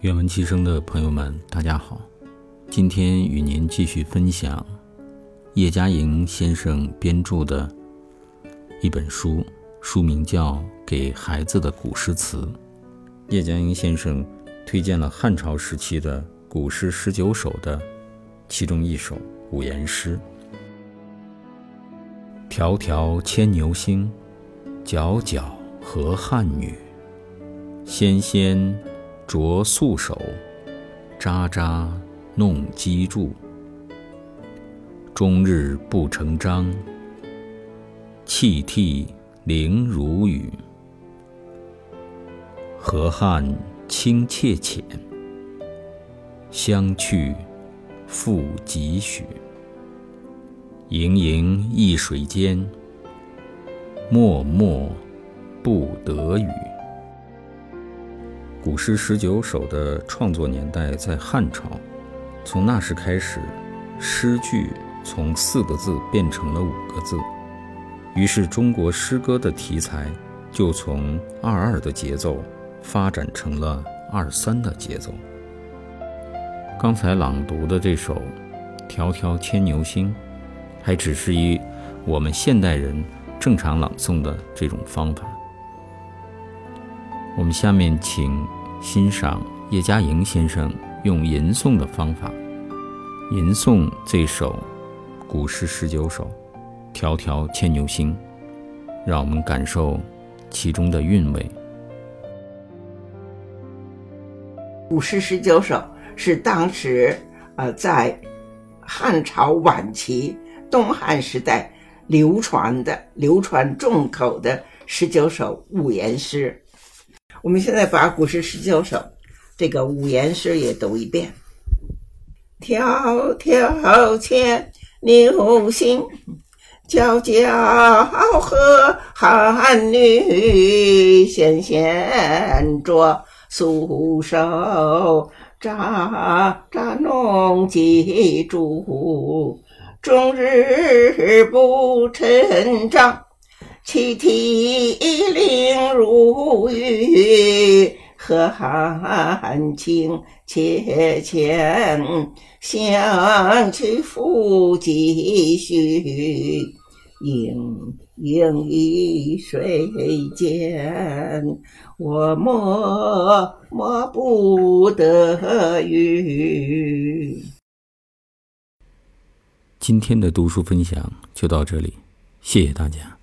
愿闻其声的朋友们，大家好。今天与您继续分享叶嘉莹先生编著的一本书，书名叫《给孩子的古诗词》。叶嘉莹先生推荐了汉朝时期的古诗十九首的其中一首五言诗：“迢迢牵牛星，皎皎河汉女。纤纤。”着素手，札札弄机杼。终日不成章，泣涕零如雨。河汉清且浅，相去复几许？盈盈一水间，脉脉不得语。古诗十九首的创作年代在汉朝，从那时开始，诗句从四个字变成了五个字，于是中国诗歌的题材就从二二的节奏发展成了二三的节奏。刚才朗读的这首《迢迢牵牛星》，还只是以我们现代人正常朗诵的这种方法。我们下面请欣赏叶嘉莹先生用吟诵的方法吟诵这首古诗十九首《迢迢牵牛星》，让我们感受其中的韵味。古诗十九首是当时呃在汉朝晚期东汉时代流传的、流传众口的十九首五言诗。我们现在把古诗十九首这个五言诗也读一遍：迢迢牵牛星，皎皎河汉女。纤纤着素手，札札弄机杼。终日不成章。泣涕零如雨，河汉清且浅，相去复几许？盈盈一水间，我默默不得语。今天的读书分享就到这里，谢谢大家。